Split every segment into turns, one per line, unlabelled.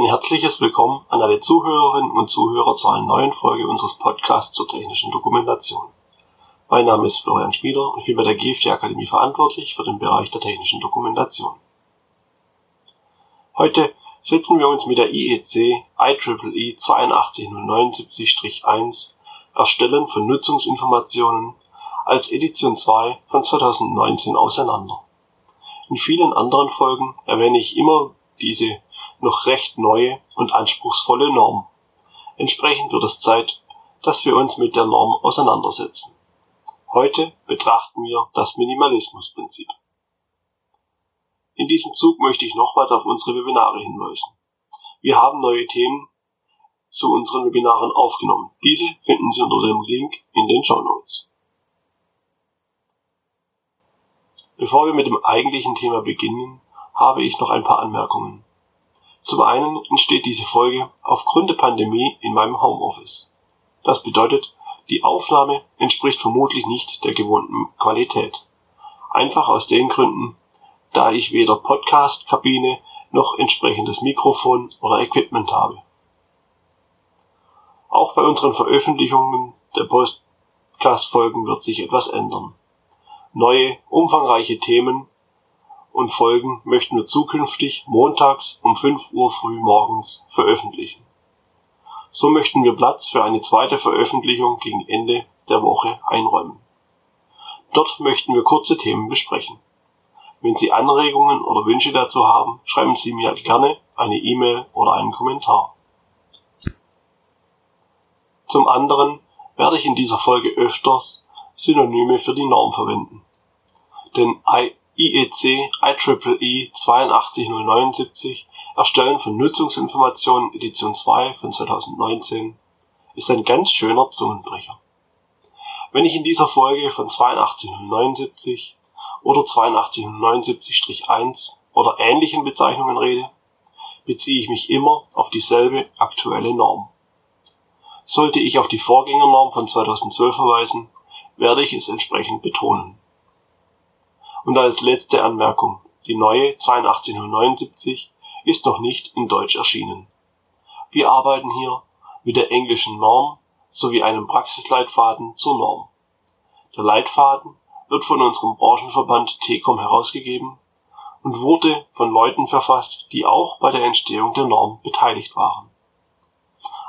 Ein herzliches Willkommen an alle Zuhörerinnen und Zuhörer zu einer neuen Folge unseres Podcasts zur technischen Dokumentation. Mein Name ist Florian Schmieder und ich bin bei der GFT Akademie verantwortlich für den Bereich der technischen Dokumentation. Heute setzen wir uns mit der IEC IEEE 82079-1 Erstellen von Nutzungsinformationen als Edition 2 von 2019 auseinander. In vielen anderen Folgen erwähne ich immer diese noch recht neue und anspruchsvolle Norm. Entsprechend wird es Zeit, dass wir uns mit der Norm auseinandersetzen. Heute betrachten wir das Minimalismusprinzip. In diesem Zug möchte ich nochmals auf unsere Webinare hinweisen. Wir haben neue Themen zu unseren Webinaren aufgenommen. Diese finden Sie unter dem Link in den Show Notes. Bevor wir mit dem eigentlichen Thema beginnen, habe ich noch ein paar Anmerkungen. Zum einen entsteht diese Folge aufgrund der Pandemie in meinem Homeoffice. Das bedeutet, die Aufnahme entspricht vermutlich nicht der gewohnten Qualität. Einfach aus den Gründen, da ich weder Podcast-Kabine noch entsprechendes Mikrofon oder Equipment habe. Auch bei unseren Veröffentlichungen der Podcast-Folgen wird sich etwas ändern. Neue, umfangreiche Themen und Folgen möchten wir zukünftig montags um 5 Uhr früh morgens veröffentlichen. So möchten wir Platz für eine zweite Veröffentlichung gegen Ende der Woche einräumen. Dort möchten wir kurze Themen besprechen. Wenn Sie Anregungen oder Wünsche dazu haben, schreiben Sie mir gerne eine E-Mail oder einen Kommentar. Zum anderen werde ich in dieser Folge öfters Synonyme für die Norm verwenden. Denn IEC IEEE 82079 Erstellen von Nutzungsinformationen Edition 2 von 2019 ist ein ganz schöner Zungenbrecher. Wenn ich in dieser Folge von 82079 oder 82079-1 oder ähnlichen Bezeichnungen rede, beziehe ich mich immer auf dieselbe aktuelle Norm. Sollte ich auf die Vorgängernorm von 2012 verweisen, werde ich es entsprechend betonen. Und als letzte Anmerkung, die neue 82079 ist noch nicht in Deutsch erschienen. Wir arbeiten hier mit der englischen Norm sowie einem Praxisleitfaden zur Norm. Der Leitfaden wird von unserem Branchenverband TECOM herausgegeben und wurde von Leuten verfasst, die auch bei der Entstehung der Norm beteiligt waren.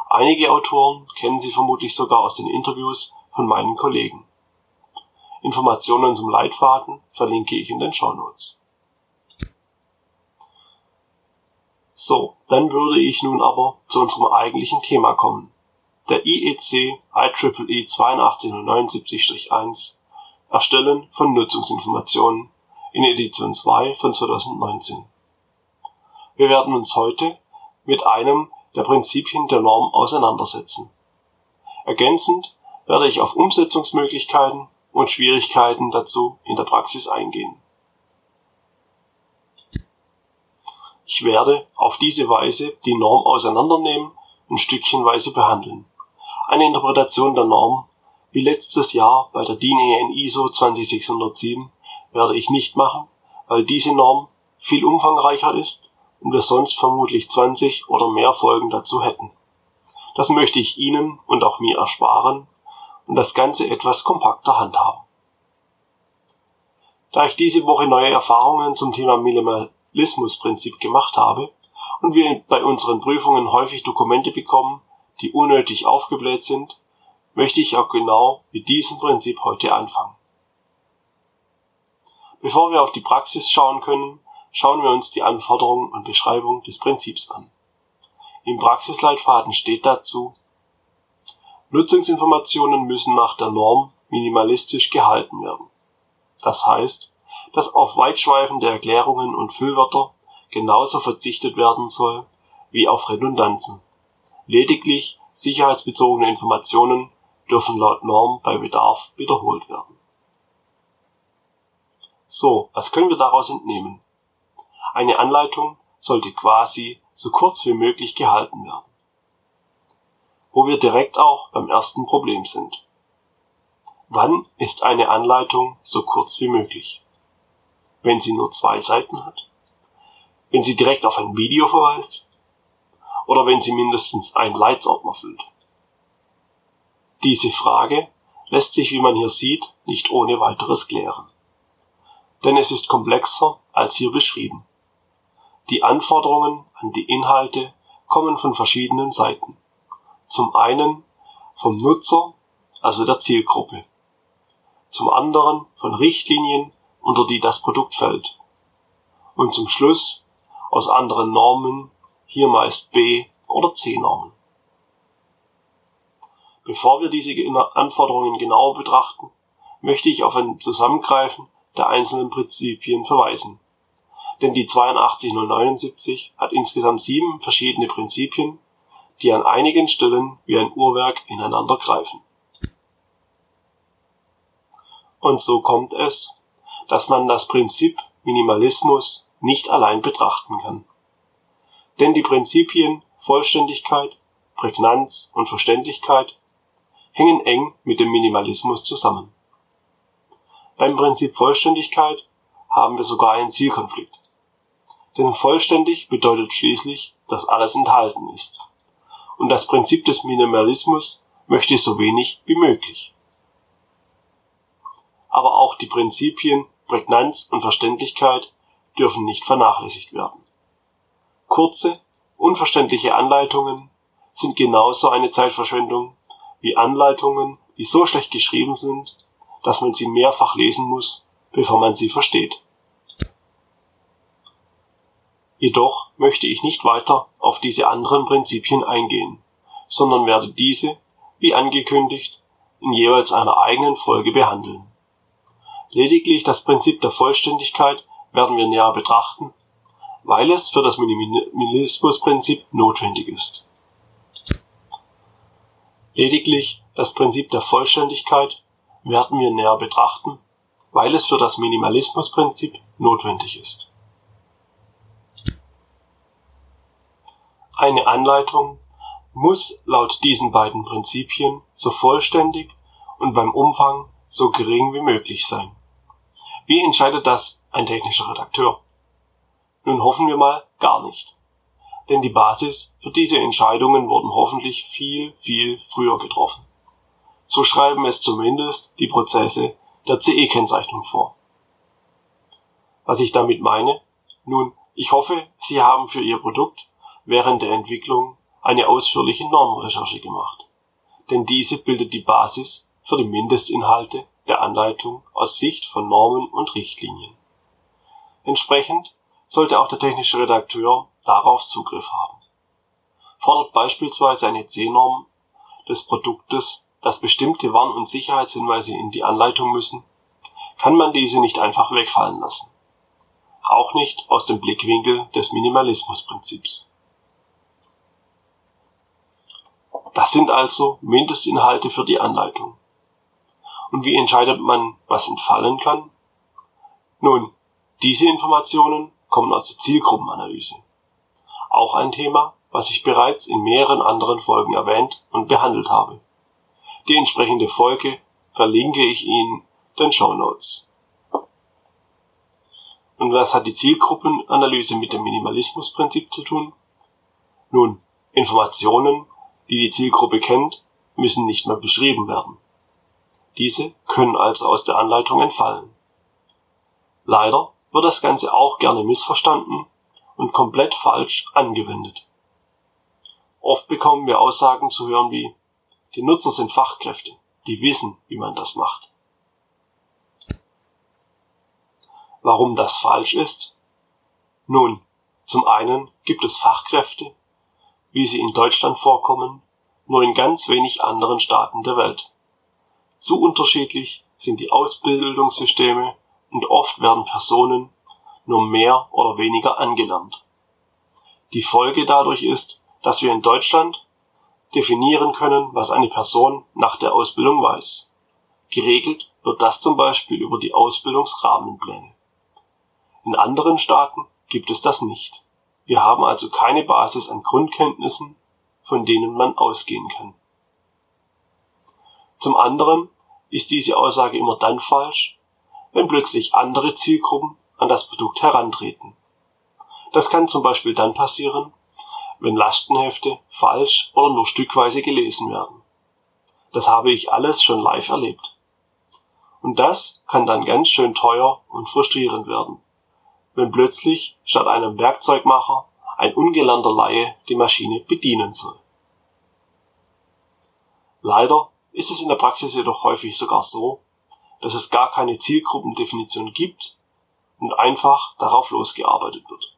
Einige Autoren kennen Sie vermutlich sogar aus den Interviews von meinen Kollegen. Informationen zum Leitfaden verlinke ich in den Show Notes. So, dann würde ich nun aber zu unserem eigentlichen Thema kommen. Der IEC IEEE 8279-1 Erstellen von Nutzungsinformationen in Edition 2 von 2019. Wir werden uns heute mit einem der Prinzipien der Norm auseinandersetzen. Ergänzend werde ich auf Umsetzungsmöglichkeiten und Schwierigkeiten dazu in der Praxis eingehen. Ich werde auf diese Weise die Norm auseinandernehmen und stückchenweise behandeln. Eine Interpretation der Norm, wie letztes Jahr bei der DIN EN ISO 20607, werde ich nicht machen, weil diese Norm viel umfangreicher ist und wir sonst vermutlich 20 oder mehr Folgen dazu hätten. Das möchte ich Ihnen und auch mir ersparen und das Ganze etwas kompakter handhaben. Da ich diese Woche neue Erfahrungen zum Thema Minimalismusprinzip gemacht habe und wir bei unseren Prüfungen häufig Dokumente bekommen, die unnötig aufgebläht sind, möchte ich auch genau mit diesem Prinzip heute anfangen. Bevor wir auf die Praxis schauen können, schauen wir uns die Anforderungen und Beschreibung des Prinzips an. Im Praxisleitfaden steht dazu, Nutzungsinformationen müssen nach der Norm minimalistisch gehalten werden. Das heißt, dass auf weitschweifende Erklärungen und Füllwörter genauso verzichtet werden soll wie auf Redundanzen. Lediglich sicherheitsbezogene Informationen dürfen laut Norm bei Bedarf wiederholt werden. So, was können wir daraus entnehmen? Eine Anleitung sollte quasi so kurz wie möglich gehalten werden wo wir direkt auch beim ersten Problem sind. Wann ist eine Anleitung so kurz wie möglich? Wenn sie nur zwei Seiten hat? Wenn sie direkt auf ein Video verweist? oder wenn sie mindestens einen Leitsordner füllt. Diese Frage lässt sich, wie man hier sieht, nicht ohne weiteres klären. Denn es ist komplexer als hier beschrieben. Die Anforderungen an die Inhalte kommen von verschiedenen Seiten. Zum einen vom Nutzer, also der Zielgruppe. Zum anderen von Richtlinien, unter die das Produkt fällt. Und zum Schluss aus anderen Normen, hier meist B oder C-Normen. Bevor wir diese Anforderungen genauer betrachten, möchte ich auf ein Zusammengreifen der einzelnen Prinzipien verweisen. Denn die 82079 hat insgesamt sieben verschiedene Prinzipien, die an einigen Stellen wie ein Uhrwerk ineinander greifen. Und so kommt es, dass man das Prinzip Minimalismus nicht allein betrachten kann. Denn die Prinzipien Vollständigkeit, Prägnanz und Verständlichkeit hängen eng mit dem Minimalismus zusammen. Beim Prinzip Vollständigkeit haben wir sogar einen Zielkonflikt. Denn vollständig bedeutet schließlich, dass alles enthalten ist. Und das Prinzip des Minimalismus möchte so wenig wie möglich. Aber auch die Prinzipien Prägnanz und Verständlichkeit dürfen nicht vernachlässigt werden. Kurze, unverständliche Anleitungen sind genauso eine Zeitverschwendung wie Anleitungen, die so schlecht geschrieben sind, dass man sie mehrfach lesen muss, bevor man sie versteht. Jedoch möchte ich nicht weiter auf diese anderen Prinzipien eingehen, sondern werde diese, wie angekündigt, in jeweils einer eigenen Folge behandeln. Lediglich das Prinzip der Vollständigkeit werden wir näher betrachten, weil es für das Minimalismusprinzip notwendig ist. Lediglich das Prinzip der Vollständigkeit werden wir näher betrachten, weil es für das Minimalismusprinzip notwendig ist. Eine Anleitung muss laut diesen beiden Prinzipien so vollständig und beim Umfang so gering wie möglich sein. Wie entscheidet das ein technischer Redakteur? Nun hoffen wir mal gar nicht denn die Basis für diese Entscheidungen wurden hoffentlich viel, viel früher getroffen. So schreiben es zumindest die Prozesse der CE-Kennzeichnung vor. Was ich damit meine? Nun, ich hoffe, Sie haben für Ihr Produkt während der Entwicklung eine ausführliche Normrecherche gemacht, denn diese bildet die Basis für die Mindestinhalte der Anleitung aus Sicht von Normen und Richtlinien. Entsprechend sollte auch der technische Redakteur darauf Zugriff haben. Fordert beispielsweise eine C-Norm des Produktes, dass bestimmte Warn- und Sicherheitshinweise in die Anleitung müssen, kann man diese nicht einfach wegfallen lassen. Auch nicht aus dem Blickwinkel des Minimalismusprinzips. Das sind also Mindestinhalte für die Anleitung. Und wie entscheidet man, was entfallen kann? Nun, diese Informationen kommen aus der Zielgruppenanalyse auch ein Thema, was ich bereits in mehreren anderen Folgen erwähnt und behandelt habe. Die entsprechende Folge verlinke ich Ihnen den Show Notes. Und was hat die Zielgruppenanalyse mit dem Minimalismusprinzip zu tun? Nun, Informationen, die die Zielgruppe kennt, müssen nicht mehr beschrieben werden. Diese können also aus der Anleitung entfallen. Leider wird das Ganze auch gerne missverstanden und komplett falsch angewendet. Oft bekommen wir Aussagen zu hören wie die Nutzer sind Fachkräfte, die wissen, wie man das macht. Warum das falsch ist? Nun, zum einen gibt es Fachkräfte, wie sie in Deutschland vorkommen, nur in ganz wenig anderen Staaten der Welt. Zu unterschiedlich sind die Ausbildungssysteme und oft werden Personen nur mehr oder weniger angelernt. Die Folge dadurch ist, dass wir in Deutschland definieren können, was eine Person nach der Ausbildung weiß. Geregelt wird das zum Beispiel über die Ausbildungsrahmenpläne. In anderen Staaten gibt es das nicht. Wir haben also keine Basis an Grundkenntnissen, von denen man ausgehen kann. Zum anderen ist diese Aussage immer dann falsch, wenn plötzlich andere Zielgruppen an das Produkt herantreten. Das kann zum Beispiel dann passieren, wenn Lastenhefte falsch oder nur stückweise gelesen werden. Das habe ich alles schon live erlebt. Und das kann dann ganz schön teuer und frustrierend werden, wenn plötzlich statt einem Werkzeugmacher ein ungelernter Laie die Maschine bedienen soll. Leider ist es in der Praxis jedoch häufig sogar so, dass es gar keine Zielgruppendefinition gibt und einfach darauf losgearbeitet wird.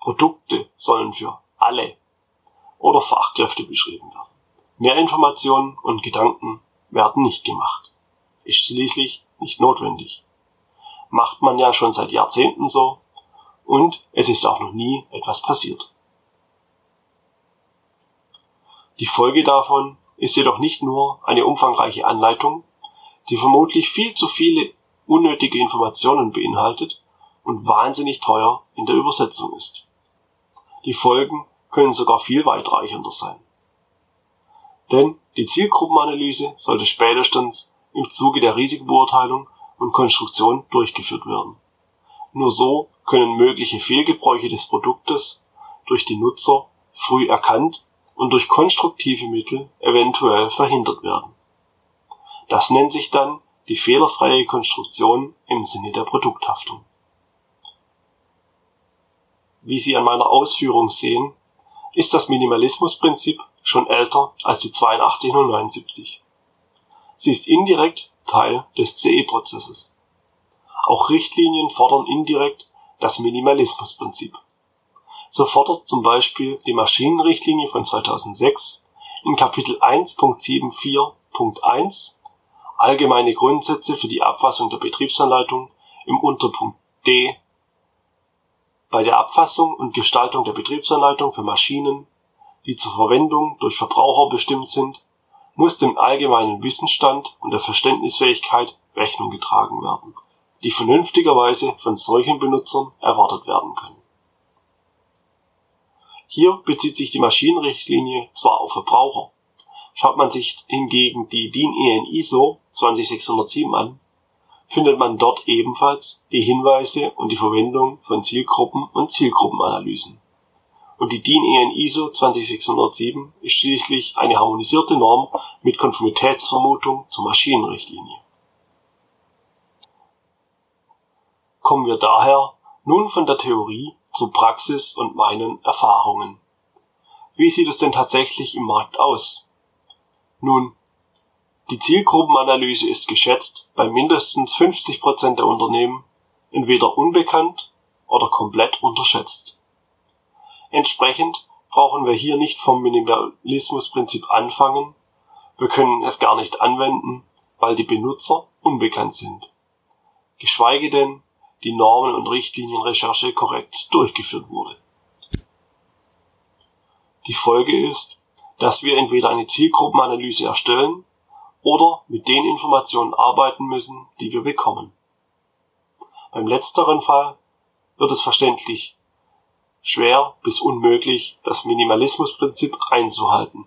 Produkte sollen für alle oder Fachkräfte beschrieben werden. Mehr Informationen und Gedanken werden nicht gemacht. Ist schließlich nicht notwendig. Macht man ja schon seit Jahrzehnten so und es ist auch noch nie etwas passiert. Die Folge davon ist jedoch nicht nur eine umfangreiche Anleitung, die vermutlich viel zu viele unnötige Informationen beinhaltet und wahnsinnig teuer in der Übersetzung ist. Die Folgen können sogar viel weitreichender sein. Denn die Zielgruppenanalyse sollte spätestens im Zuge der Risikobeurteilung und Konstruktion durchgeführt werden. Nur so können mögliche Fehlgebräuche des Produktes durch die Nutzer früh erkannt und durch konstruktive Mittel eventuell verhindert werden. Das nennt sich dann die fehlerfreie Konstruktion im Sinne der Produkthaftung. Wie Sie an meiner Ausführung sehen, ist das Minimalismusprinzip schon älter als die 8279. Sie ist indirekt Teil des CE-Prozesses. Auch Richtlinien fordern indirekt das Minimalismusprinzip. So fordert zum Beispiel die Maschinenrichtlinie von 2006 in Kapitel 1.74.1 allgemeine Grundsätze für die Abfassung der Betriebsanleitung im Unterpunkt D bei der Abfassung und Gestaltung der Betriebsanleitung für Maschinen, die zur Verwendung durch Verbraucher bestimmt sind, muss dem allgemeinen Wissensstand und der Verständnisfähigkeit Rechnung getragen werden, die vernünftigerweise von solchen Benutzern erwartet werden können. Hier bezieht sich die Maschinenrichtlinie zwar auf Verbraucher, schaut man sich hingegen die DIN EN ISO 20607 an, findet man dort ebenfalls die Hinweise und die Verwendung von Zielgruppen und Zielgruppenanalysen. Und die DIN EN ISO 20607 ist schließlich eine harmonisierte Norm mit Konformitätsvermutung zur Maschinenrichtlinie. Kommen wir daher nun von der Theorie zur Praxis und meinen Erfahrungen. Wie sieht es denn tatsächlich im Markt aus? Nun, die Zielgruppenanalyse ist geschätzt bei mindestens 50 Prozent der Unternehmen entweder unbekannt oder komplett unterschätzt. Entsprechend brauchen wir hier nicht vom Minimalismusprinzip anfangen, wir können es gar nicht anwenden, weil die Benutzer unbekannt sind. Geschweige denn die Normen- und Richtlinienrecherche korrekt durchgeführt wurde. Die Folge ist, dass wir entweder eine Zielgruppenanalyse erstellen oder mit den Informationen arbeiten müssen, die wir bekommen. Beim letzteren Fall wird es verständlich schwer bis unmöglich, das Minimalismusprinzip einzuhalten.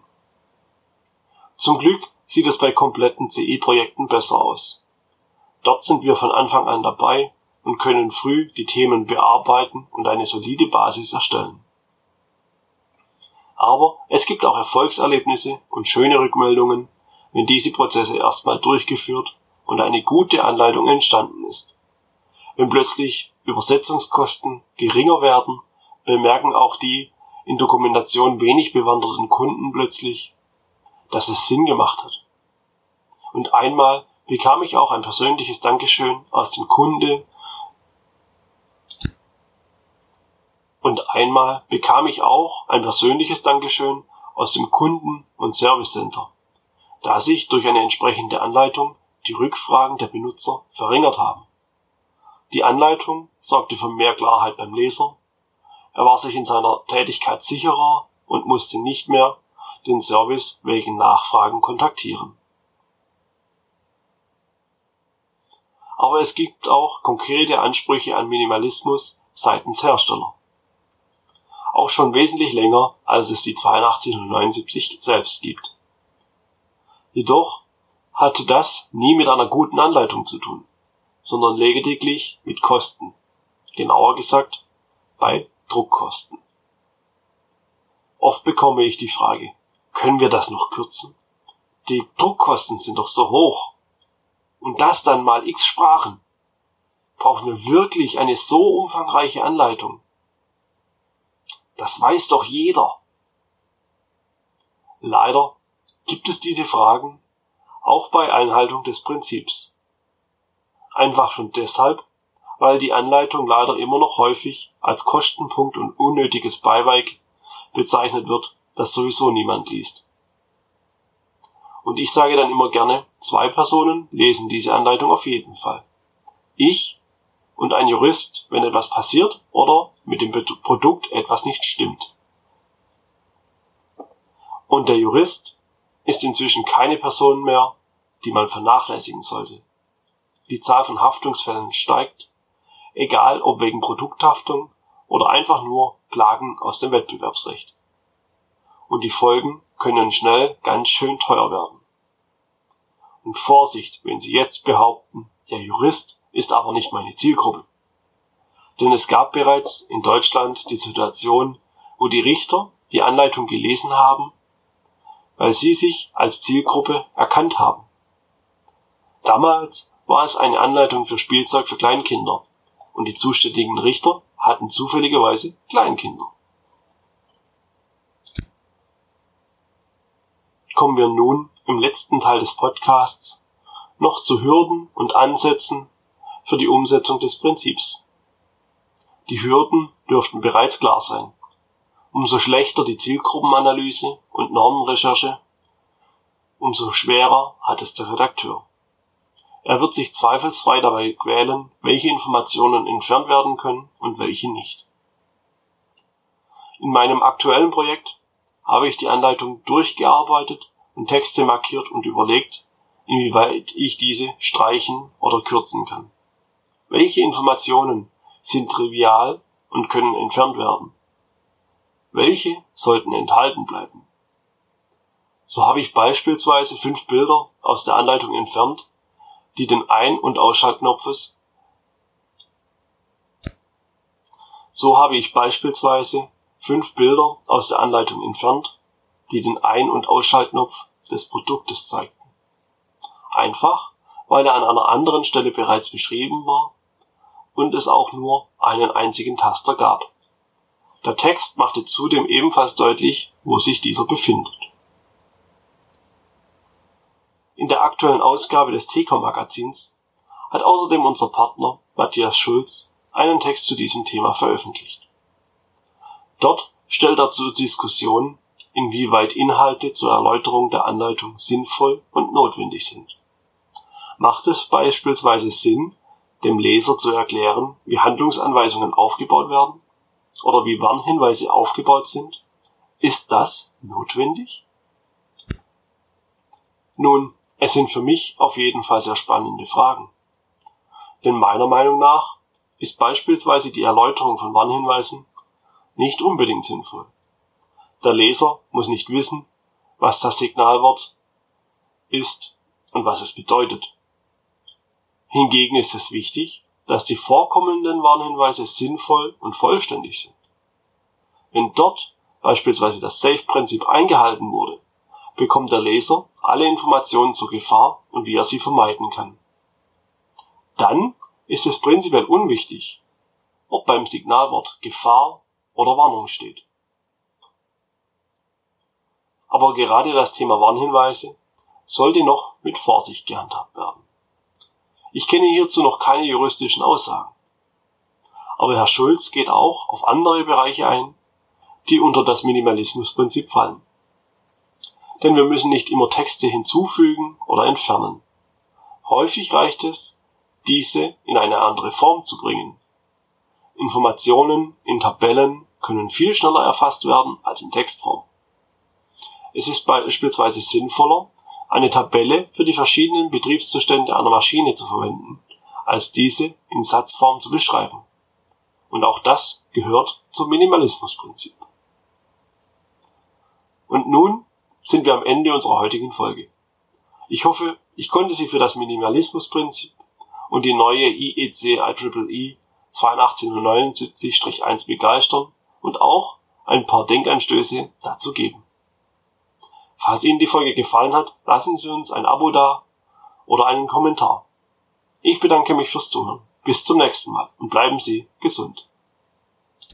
Zum Glück sieht es bei kompletten CE-Projekten besser aus. Dort sind wir von Anfang an dabei und können früh die Themen bearbeiten und eine solide Basis erstellen. Aber es gibt auch Erfolgserlebnisse und schöne Rückmeldungen, wenn diese Prozesse erstmal durchgeführt und eine gute Anleitung entstanden ist. Wenn plötzlich Übersetzungskosten geringer werden, bemerken auch die in Dokumentation wenig bewanderten Kunden plötzlich, dass es Sinn gemacht hat. Und einmal bekam ich auch ein persönliches Dankeschön aus dem Kunde und einmal bekam ich auch ein persönliches Dankeschön aus dem Kunden- und Service Center da sich durch eine entsprechende Anleitung die Rückfragen der Benutzer verringert haben. Die Anleitung sorgte für mehr Klarheit beim Leser, er war sich in seiner Tätigkeit sicherer und musste nicht mehr den Service wegen Nachfragen kontaktieren. Aber es gibt auch konkrete Ansprüche an Minimalismus seitens Hersteller. Auch schon wesentlich länger, als es die 8279 selbst gibt. Jedoch hatte das nie mit einer guten Anleitung zu tun, sondern lediglich mit Kosten, genauer gesagt bei Druckkosten. Oft bekomme ich die Frage, können wir das noch kürzen? Die Druckkosten sind doch so hoch. Und das dann mal x Sprachen. Brauchen wir wirklich eine so umfangreiche Anleitung? Das weiß doch jeder. Leider gibt es diese Fragen auch bei Einhaltung des Prinzips. Einfach schon deshalb, weil die Anleitung leider immer noch häufig als Kostenpunkt und unnötiges Beiwerk bezeichnet wird, das sowieso niemand liest. Und ich sage dann immer gerne, zwei Personen lesen diese Anleitung auf jeden Fall. Ich und ein Jurist, wenn etwas passiert oder mit dem Produkt etwas nicht stimmt. Und der Jurist ist inzwischen keine Person mehr, die man vernachlässigen sollte. Die Zahl von Haftungsfällen steigt, egal ob wegen Produkthaftung oder einfach nur Klagen aus dem Wettbewerbsrecht. Und die Folgen können schnell ganz schön teuer werden. Und Vorsicht, wenn Sie jetzt behaupten, der Jurist ist aber nicht meine Zielgruppe. Denn es gab bereits in Deutschland die Situation, wo die Richter die Anleitung gelesen haben, weil sie sich als Zielgruppe erkannt haben. Damals war es eine Anleitung für Spielzeug für Kleinkinder und die zuständigen Richter hatten zufälligerweise Kleinkinder. Kommen wir nun im letzten Teil des Podcasts noch zu Hürden und Ansätzen für die Umsetzung des Prinzips. Die Hürden dürften bereits klar sein. Umso schlechter die Zielgruppenanalyse und Normenrecherche, umso schwerer hat es der Redakteur. Er wird sich zweifelsfrei dabei quälen, welche Informationen entfernt werden können und welche nicht. In meinem aktuellen Projekt habe ich die Anleitung durchgearbeitet und Texte markiert und überlegt, inwieweit ich diese streichen oder kürzen kann. Welche Informationen sind trivial und können entfernt werden? Welche sollten enthalten bleiben? So habe ich beispielsweise fünf Bilder aus der Anleitung entfernt, die den Ein- und Ausschaltknopfes So habe ich beispielsweise fünf Bilder aus der Anleitung entfernt, die den Ein- und Ausschaltknopf des Produktes zeigten. Einfach, weil er an einer anderen Stelle bereits beschrieben war und es auch nur einen einzigen Taster gab. Der Text machte zudem ebenfalls deutlich, wo sich dieser befindet. In der aktuellen Ausgabe des TECOM Magazins hat außerdem unser Partner Matthias Schulz einen Text zu diesem Thema veröffentlicht. Dort stellt er zur Diskussion, inwieweit Inhalte zur Erläuterung der Anleitung sinnvoll und notwendig sind. Macht es beispielsweise Sinn, dem Leser zu erklären, wie Handlungsanweisungen aufgebaut werden oder wie Warnhinweise aufgebaut sind? Ist das notwendig? Nun, es sind für mich auf jeden Fall sehr spannende Fragen. Denn meiner Meinung nach ist beispielsweise die Erläuterung von Warnhinweisen nicht unbedingt sinnvoll. Der Leser muss nicht wissen, was das Signalwort ist und was es bedeutet. Hingegen ist es wichtig, dass die vorkommenden Warnhinweise sinnvoll und vollständig sind. Wenn dort beispielsweise das Safe-Prinzip eingehalten wurde, bekommt der Leser alle Informationen zur Gefahr und wie er sie vermeiden kann. Dann ist es prinzipiell unwichtig, ob beim Signalwort Gefahr oder Warnung steht. Aber gerade das Thema Warnhinweise sollte noch mit Vorsicht gehandhabt werden. Ich kenne hierzu noch keine juristischen Aussagen. Aber Herr Schulz geht auch auf andere Bereiche ein, die unter das Minimalismusprinzip fallen. Denn wir müssen nicht immer Texte hinzufügen oder entfernen. Häufig reicht es, diese in eine andere Form zu bringen. Informationen in Tabellen können viel schneller erfasst werden als in Textform. Es ist beispielsweise sinnvoller, eine Tabelle für die verschiedenen Betriebszustände einer Maschine zu verwenden, als diese in Satzform zu beschreiben. Und auch das gehört zum Minimalismusprinzip. Und nun sind wir am Ende unserer heutigen Folge. Ich hoffe, ich konnte Sie für das Minimalismusprinzip und die neue IEC IEEE 8279-1 begeistern und auch ein paar Denkanstöße dazu geben. Falls Ihnen die Folge gefallen hat, lassen Sie uns ein Abo da oder einen Kommentar. Ich bedanke mich fürs Zuhören. Bis zum nächsten Mal und bleiben Sie gesund.